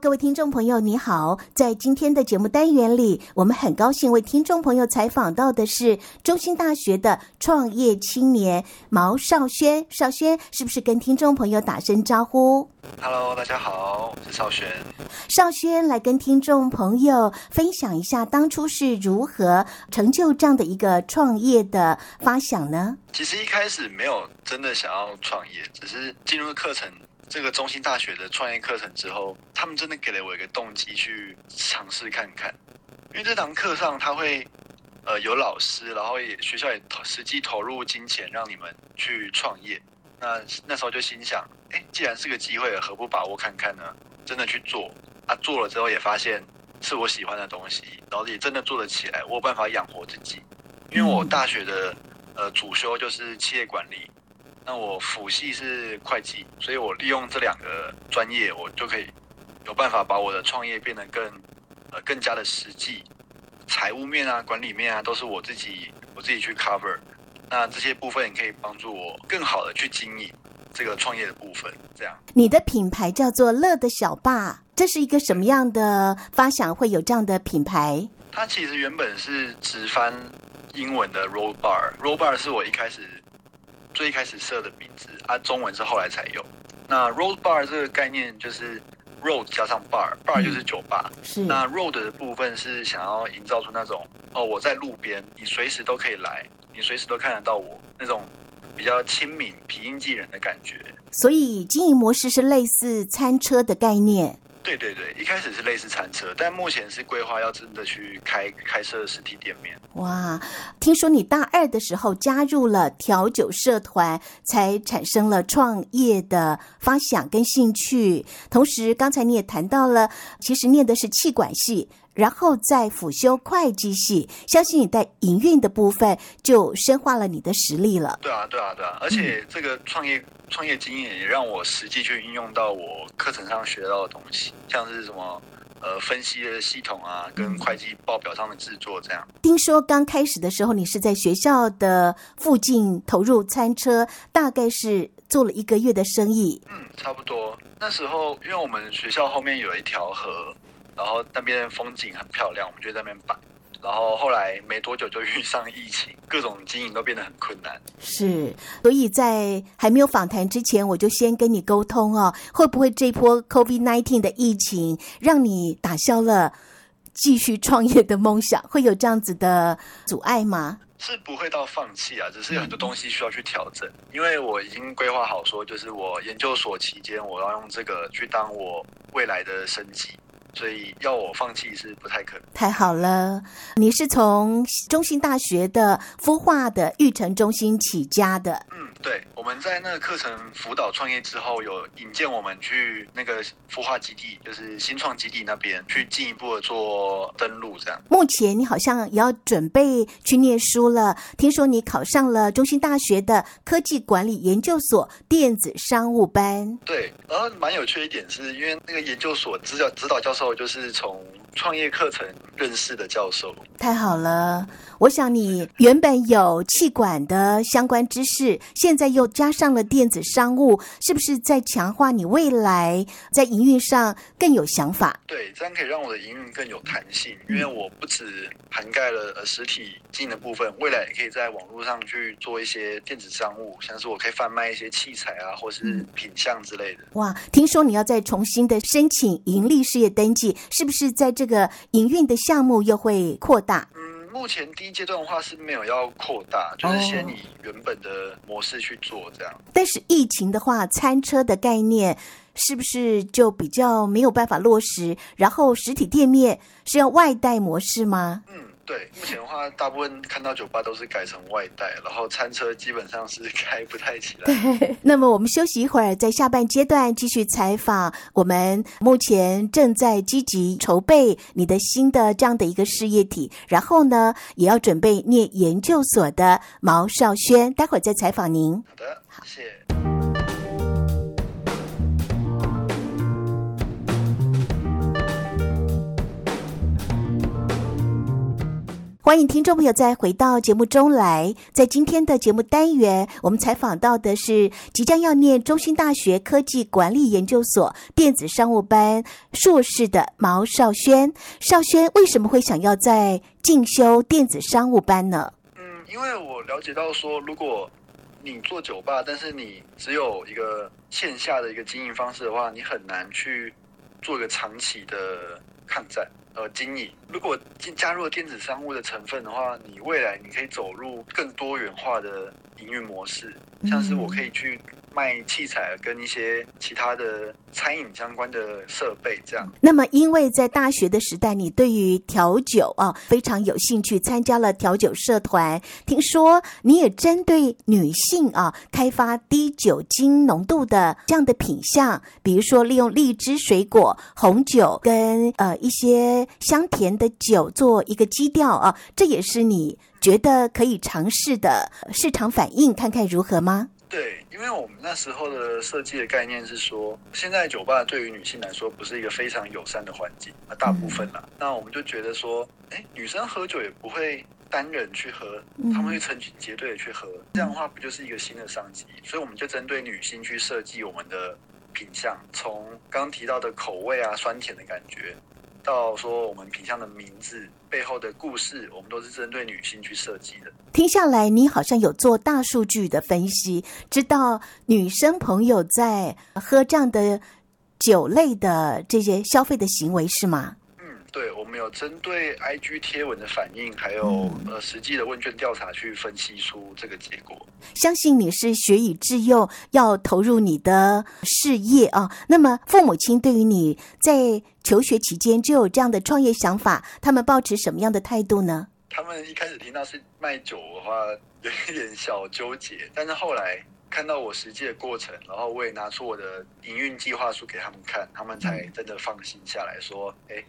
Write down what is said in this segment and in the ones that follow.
各位听众朋友，你好！在今天的节目单元里，我们很高兴为听众朋友采访到的是中兴大学的创业青年毛少轩。少轩，是不是跟听众朋友打声招呼？Hello，大家好，我是少轩。少轩来跟听众朋友分享一下，当初是如何成就这样的一个创业的发想呢？其实一开始没有真的想要创业，只是进入课程。这个中心大学的创业课程之后，他们真的给了我一个动机去尝试看看。因为这堂课上他会，呃，有老师，然后也学校也投实际投入金钱让你们去创业。那那时候就心想，哎，既然是个机会，何不把握看看呢？真的去做啊！做了之后也发现是我喜欢的东西，然后也真的做得起来，我有办法养活自己。因为我大学的呃主修就是企业管理。那我辅系是会计，所以我利用这两个专业，我就可以有办法把我的创业变得更呃更加的实际，财务面啊、管理面啊，都是我自己我自己去 cover。那这些部分也可以帮助我更好的去经营这个创业的部分。这样，你的品牌叫做乐的小霸，这是一个什么样的发想？会有这样的品牌？它其实原本是直翻英文的 roll bar，roll bar 是我一开始。最一开始设的名字啊，中文是后来才有。那 road bar 这个概念就是 road 加上 bar，bar 就是酒吧。嗯、是。那 road 的部分是想要营造出那种哦，我在路边，你随时都可以来，你随时都看得到我那种比较亲民、平易近人的感觉。所以经营模式是类似餐车的概念。对对对，一开始是类似餐车，但目前是规划要真的去开开设实体店面。哇，听说你大二的时候加入了调酒社团，才产生了创业的发想跟兴趣。同时，刚才你也谈到了，其实念的是气管系。然后再辅修会计系，相信你在营运的部分就深化了你的实力了。对啊，对啊，对啊！而且这个创业、嗯、创业经验也让我实际去运用到我课程上学到的东西，像是什么呃分析的系统啊，跟会计报表上的制作这样。听说刚开始的时候，你是在学校的附近投入餐车，大概是做了一个月的生意。嗯，差不多。那时候因为我们学校后面有一条河。然后那边风景很漂亮，我们就在那边摆。然后后来没多久就遇上疫情，各种经营都变得很困难。是，所以在还没有访谈之前，我就先跟你沟通哦，会不会这波 COVID-19 的疫情让你打消了继续创业的梦想？会有这样子的阻碍吗？是不会到放弃啊，只是有很多东西需要去调整。因为我已经规划好说，就是我研究所期间，我要用这个去当我未来的生计。所以要我放弃是不太可能。太好了，你是从中心大学的孵化的育成中心起家的。嗯，对，我们在那个课程辅导创业之后，有引荐我们去那个孵化基地，就是新创基地那边去进一步的做登录，这样。目前你好像也要准备去念书了，听说你考上了中兴大学的科技管理研究所电子商务班。对，然后蛮有趣的一点是因为那个研究所指导指导教授。就是从创业课程认识的教授，太好了。我想你原本有气管的相关知识，现在又加上了电子商务，是不是在强化你未来在营运上更有想法？对，这样可以让我的营运更有弹性，因为我不止涵盖了实体经营的部分，未来也可以在网络上去做一些电子商务，像是我可以贩卖一些器材啊，或是品相之类的。哇，听说你要再重新的申请盈利事业登记，是不是在这个营运的项目又会扩大？嗯目前第一阶段的话是没有要扩大，就是先以原本的模式去做这样。哦，但是疫情的话，餐车的概念是不是就比较没有办法落实？然后实体店面是要外带模式吗？嗯。对，目前的话，大部分看到酒吧都是改成外带，然后餐车基本上是开不太起来。对，那么我们休息一会儿，在下半阶段继续采访我们目前正在积极筹备你的新的这样的一个事业体，然后呢，也要准备念研究所的毛少轩，待会儿再采访您。好的，谢谢。欢迎听众朋友再回到节目中来。在今天的节目单元，我们采访到的是即将要念中兴大学科技管理研究所电子商务班硕士的毛少轩。少轩为什么会想要在进修电子商务班呢？嗯，因为我了解到说，如果你做酒吧，但是你只有一个线下的一个经营方式的话，你很难去做一个长期的抗战。呃，经营，如果进加入了电子商务的成分的话，你未来你可以走入更多元化的营运模式，像是我可以去。卖器材跟一些其他的餐饮相关的设备，这样。那么，因为在大学的时代，你对于调酒啊非常有兴趣，参加了调酒社团。听说你也针对女性啊开发低酒精浓度的这样的品相，比如说利用荔枝水果、红酒跟呃一些香甜的酒做一个基调啊，这也是你觉得可以尝试的市场反应，看看如何吗？对，因为我们那时候的设计的概念是说，现在酒吧对于女性来说不是一个非常友善的环境，啊，大部分啦。那我们就觉得说，哎，女生喝酒也不会单人去喝，他们会成群结队的去喝，这样的话不就是一个新的商机？所以我们就针对女性去设计我们的品相，从刚刚提到的口味啊，酸甜的感觉。到说我们品相的名字背后的故事，我们都是针对女性去设计的。听下来，你好像有做大数据的分析，知道女生朋友在喝这样的酒类的这些消费的行为是吗？对，我们有针对 IG 贴文的反应，还有、嗯、呃实际的问卷调查去分析出这个结果。相信你是学以致用，要投入你的事业啊。那么父母亲对于你在求学期间就有这样的创业想法，他们抱持什么样的态度呢？他们一开始听到是卖酒的话，有一点小纠结，但是后来看到我实际的过程，然后我也拿出我的营运计划书给他们看，他们才真的放心下来说，哎。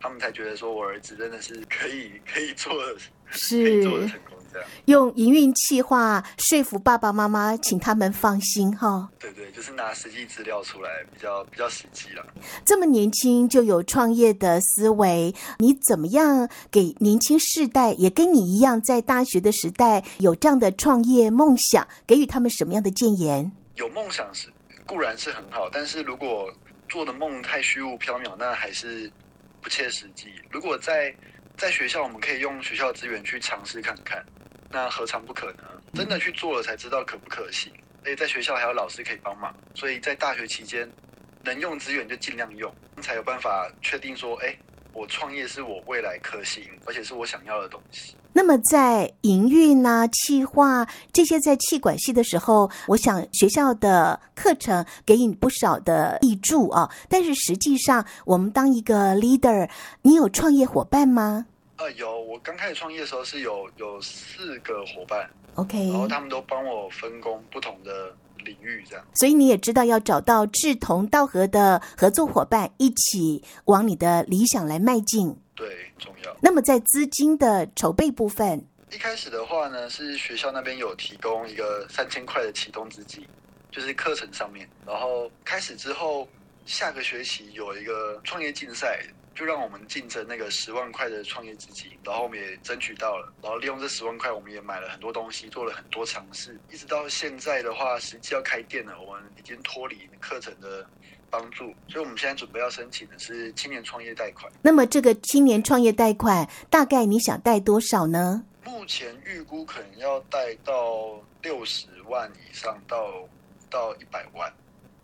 他们才觉得说，我儿子真的是可以可以做的，是可以做的成功这样。用营运企划说服爸爸妈妈，请他们放心哈。对对，就是拿实际资料出来，比较比较实际了。这么年轻就有创业的思维，你怎么样给年轻世代，也跟你一样在大学的时代有这样的创业梦想，给予他们什么样的建言？有梦想是固然是很好，但是如果做的梦太虚无缥缈，那还是。不切实际。如果在在学校，我们可以用学校资源去尝试看看，那何尝不可呢？真的去做了才知道可不可行。而且在学校还有老师可以帮忙，所以在大学期间能用资源就尽量用，才有办法确定说，哎。我创业是我未来可行，而且是我想要的东西。那么在营运啊、气化这些在气管系的时候，我想学校的课程给你不少的益助啊。但是实际上，我们当一个 leader，你有创业伙伴吗？呃，有。我刚开始创业的时候是有有四个伙伴，OK，然后他们都帮我分工不同的。领域这样，所以你也知道要找到志同道合的合作伙伴，一起往你的理想来迈进。对，重要。那么在资金的筹备部分，一开始的话呢，是学校那边有提供一个三千块的启动资金，就是课程上面。然后开始之后，下个学期有一个创业竞赛。就让我们竞争那个十万块的创业资金，然后我们也争取到了，然后利用这十万块，我们也买了很多东西，做了很多尝试，一直到现在的话，实际要开店了，我们已经脱离课程的帮助，所以我们现在准备要申请的是青年创业贷款。那么这个青年创业贷款，大概你想贷多少呢？目前预估可能要贷到六十万以上到，到到一百万。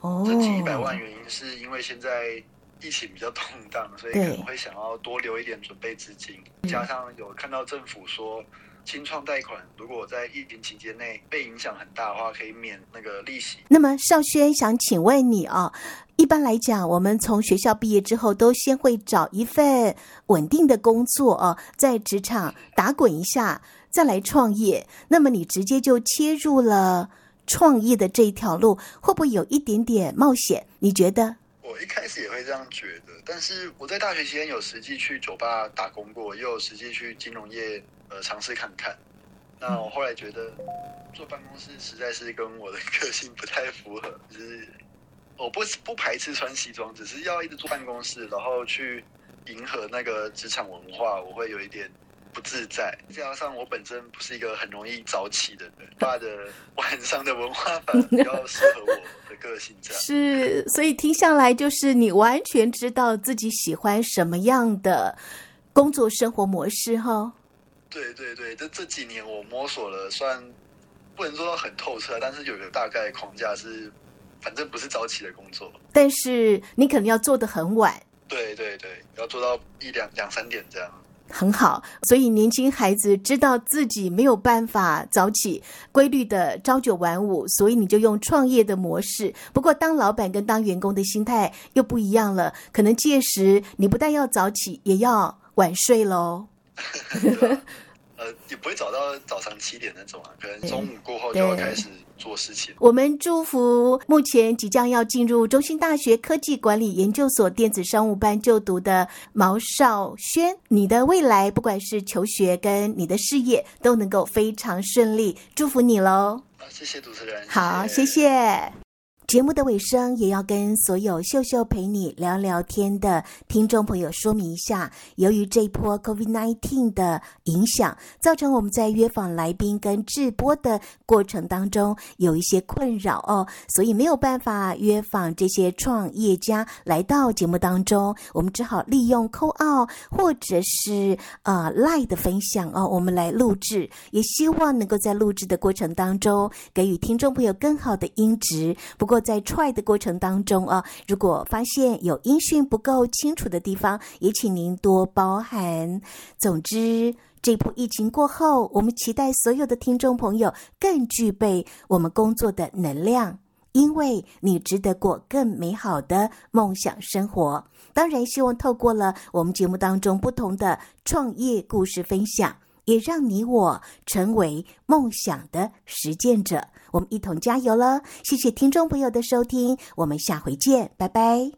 哦，这近一百万原因是因为现在。疫情比较动荡，所以可能会想要多留一点准备资金，加上有看到政府说清创贷款，如果在疫情期间内被影响很大的话，可以免那个利息。那么少轩想请问你啊，一般来讲，我们从学校毕业之后，都先会找一份稳定的工作哦，在职场打滚一下，再来创业。那么你直接就切入了创业的这一条路，会不会有一点点冒险？你觉得？我一开始也会这样觉得，但是我在大学期间有实际去酒吧打工过，也有实际去金融业呃尝试看看。那我后来觉得坐办公室实在是跟我的个性不太符合，就是我不不排斥穿西装，只是要一直坐办公室，然后去迎合那个职场文化，我会有一点。不自在，加上我本身不是一个很容易早起的人，爸的晚上的文化反而比较适合我的个性。这样是，所以听下来就是你完全知道自己喜欢什么样的工作生活模式哈。对对对，这这几年我摸索了，算不能做到很透彻，但是有个大概框架是，反正不是早起的工作，但是你可能要做的很晚。对对对，要做到一两两三点这样。很好，所以年轻孩子知道自己没有办法早起规律的朝九晚五，所以你就用创业的模式。不过当老板跟当员工的心态又不一样了，可能届时你不但要早起，也要晚睡喽。呃，也不会早到早上七点那种啊，可能中午过后就要开始做事情。我们祝福目前即将要进入中兴大学科技管理研究所电子商务班就读的毛少轩，你的未来不管是求学跟你的事业都能够非常顺利，祝福你喽！啊，谢谢主持人。好，谢谢。节目的尾声，也要跟所有秀秀陪你聊聊天的听众朋友说明一下，由于这一波 COVID-19 的影响，造成我们在约访来宾跟直播的过程当中有一些困扰哦，所以没有办法约访这些创业家来到节目当中，我们只好利用 Call 或者是呃 Live 的分享哦，我们来录制，也希望能够在录制的过程当中给予听众朋友更好的音质。不过在 try 的过程当中啊，如果发现有音讯不够清楚的地方，也请您多包涵。总之，这波疫情过后，我们期待所有的听众朋友更具备我们工作的能量，因为你值得过更美好的梦想生活。当然，希望透过了我们节目当中不同的创业故事分享，也让你我成为梦想的实践者。我们一同加油了！谢谢听众朋友的收听，我们下回见，拜拜。